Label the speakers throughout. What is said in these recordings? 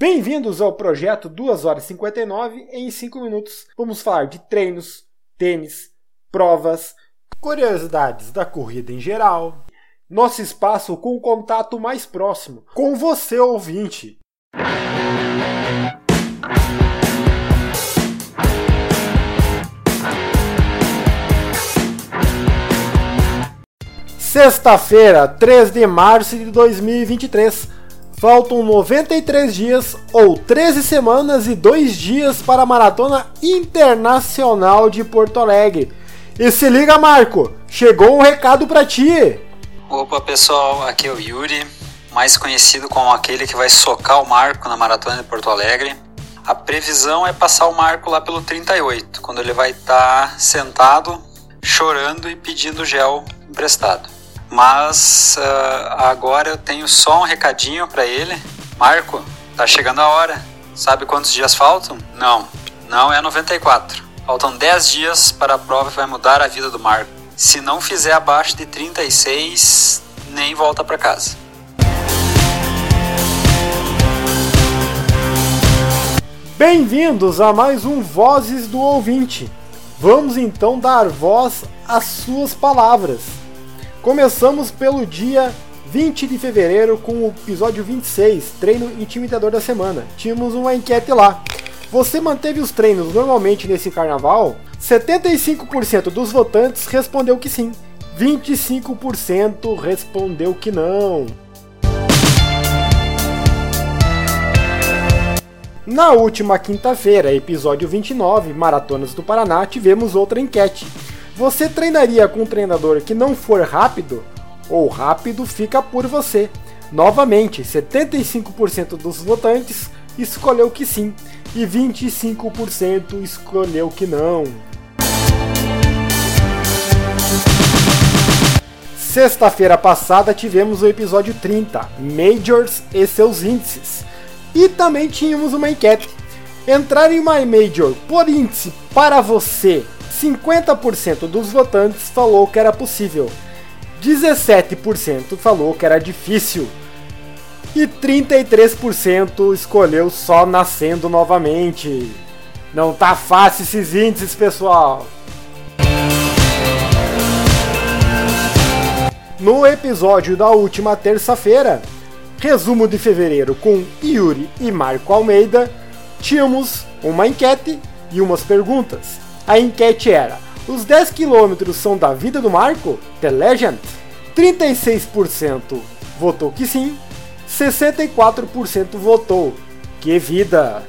Speaker 1: Bem-vindos ao projeto 2 horas e 59 em 5 minutos. Vamos falar de treinos, tênis, provas, curiosidades da corrida em geral, nosso espaço com o contato mais próximo, com você ouvinte. Sexta-feira, 3 de março de 2023. Faltam 93 dias ou 13 semanas e 2 dias para a Maratona Internacional de Porto Alegre. E se liga, Marco, chegou um recado para ti.
Speaker 2: Opa, pessoal, aqui é o Yuri, mais conhecido como aquele que vai socar o Marco na Maratona de Porto Alegre. A previsão é passar o Marco lá pelo 38, quando ele vai estar tá sentado, chorando e pedindo gel emprestado. Mas uh, agora eu tenho só um recadinho para ele. Marco, tá chegando a hora. Sabe quantos dias faltam? Não, não é 94. Faltam 10 dias para a prova que vai mudar a vida do Marco. Se não fizer abaixo de 36, nem volta para casa.
Speaker 1: Bem-vindos a mais um Vozes do Ouvinte. Vamos então dar voz às suas palavras. Começamos pelo dia 20 de fevereiro com o episódio 26, treino intimidador da semana. Tínhamos uma enquete lá. Você manteve os treinos normalmente nesse carnaval? 75% dos votantes respondeu que sim. 25% respondeu que não. Na última quinta-feira, episódio 29, Maratonas do Paraná, tivemos outra enquete. Você treinaria com um treinador que não for rápido? Ou rápido fica por você? Novamente, 75% dos votantes escolheu que sim e 25% escolheu que não. Sexta-feira passada tivemos o episódio 30, Majors e seus índices. E também tínhamos uma enquete. Entrar em My Major por índice para você 50% dos votantes falou que era possível, 17% falou que era difícil e 33% escolheu só nascendo novamente. Não tá fácil esses índices, pessoal. No episódio da última terça-feira, resumo de fevereiro com Yuri e Marco Almeida, tínhamos uma enquete e umas perguntas. A enquete era: os 10 quilômetros são da vida do Marco? The Legend? 36% votou que sim, 64% votou que vida.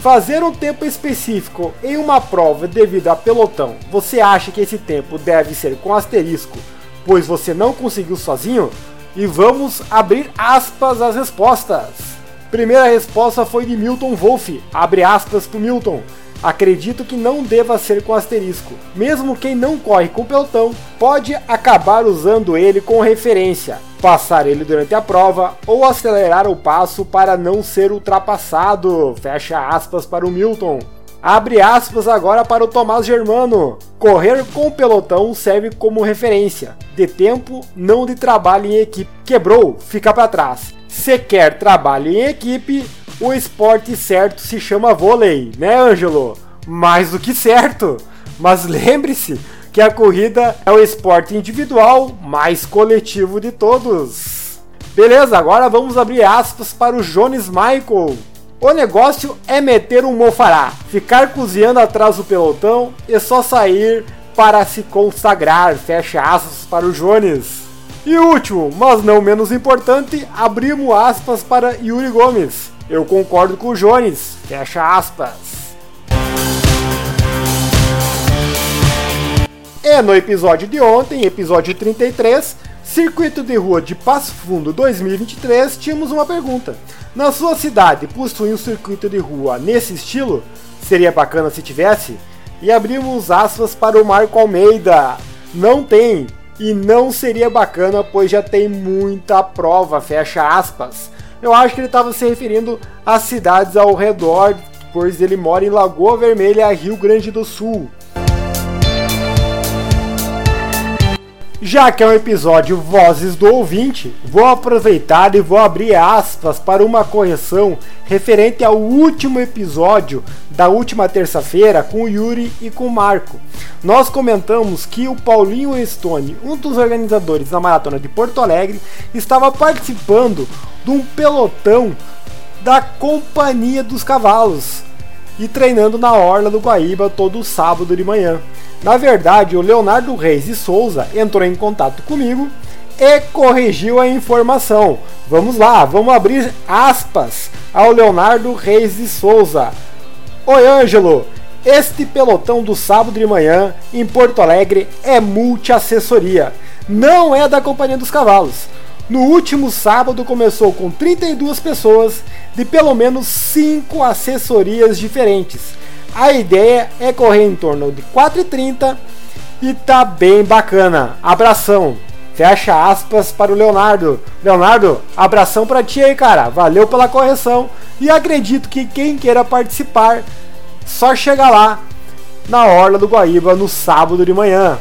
Speaker 1: Fazer um tempo específico em uma prova devido a pelotão, você acha que esse tempo deve ser com asterisco, pois você não conseguiu sozinho? E vamos abrir aspas as respostas. Primeira resposta foi de Milton Wolff, abre aspas para Milton. Acredito que não deva ser com asterisco. Mesmo quem não corre com pelotão pode acabar usando ele com referência, passar ele durante a prova ou acelerar o passo para não ser ultrapassado. Fecha aspas para o Milton. Abre aspas agora para o Tomás Germano. Correr com o pelotão serve como referência de tempo, não de trabalho em equipe. Quebrou, fica para trás. Se quer trabalho em equipe, o esporte certo se chama vôlei, né, Ângelo? Mais do que certo. Mas lembre-se que a corrida é o esporte individual mais coletivo de todos. Beleza, agora vamos abrir aspas para o Jones Michael. O negócio é meter um mofará, ficar cozinhando atrás do pelotão e só sair para se consagrar. Fecha aspas para o Jones. E último, mas não menos importante, abrimos aspas para Yuri Gomes. Eu concordo com o Jones. Fecha aspas. E no episódio de ontem, episódio 33, Circuito de Rua de Passo Fundo 2023, tínhamos uma pergunta. Na sua cidade possui um circuito de rua nesse estilo? Seria bacana se tivesse? E abrimos aspas para o Marco Almeida. Não tem. E não seria bacana, pois já tem muita prova, fecha aspas. Eu acho que ele estava se referindo às cidades ao redor, pois ele mora em Lagoa Vermelha, Rio Grande do Sul. Já que é um episódio Vozes do Ouvinte, vou aproveitar e vou abrir aspas para uma correção referente ao último episódio da última terça-feira com o Yuri e com o Marco. Nós comentamos que o Paulinho Stone, um dos organizadores da Maratona de Porto Alegre, estava participando de um pelotão da Companhia dos Cavalos e treinando na Orla do Guaíba todo sábado de manhã. Na verdade, o Leonardo Reis de Souza entrou em contato comigo e corrigiu a informação. Vamos lá, vamos abrir aspas ao Leonardo Reis de Souza. Oi, Ângelo. Este pelotão do sábado de manhã em Porto Alegre é multi-assessoria. Não é da Companhia dos Cavalos. No último sábado começou com 32 pessoas de pelo menos 5 assessorias diferentes a ideia é correr em torno de 4,30 e tá bem bacana. Abração. Fecha aspas para o Leonardo. Leonardo, abração para ti aí, cara. Valeu pela correção e acredito que quem queira participar, só chega lá na Orla do Guaíba no sábado de manhã.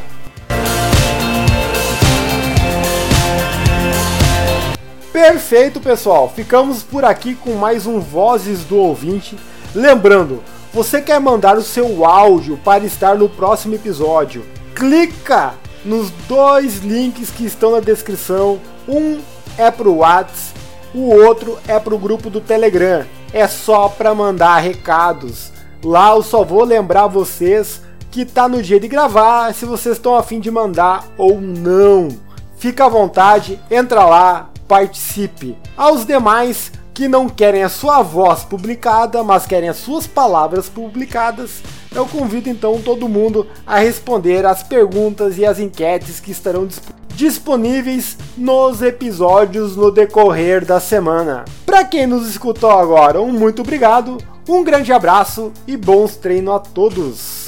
Speaker 1: Perfeito, pessoal. Ficamos por aqui com mais um Vozes do Ouvinte. Lembrando, você quer mandar o seu áudio para estar no próximo episódio? Clica nos dois links que estão na descrição. Um é para o WhatsApp, o outro é para o grupo do Telegram. É só para mandar recados. Lá eu só vou lembrar vocês que tá no dia de gravar, se vocês estão afim de mandar ou não. Fica à vontade, entra lá, participe. Aos demais, que não querem a sua voz publicada, mas querem as suas palavras publicadas, eu convido então todo mundo a responder as perguntas e as enquetes que estarão disponíveis nos episódios no decorrer da semana. Para quem nos escutou agora, um muito obrigado, um grande abraço e bons treinos a todos!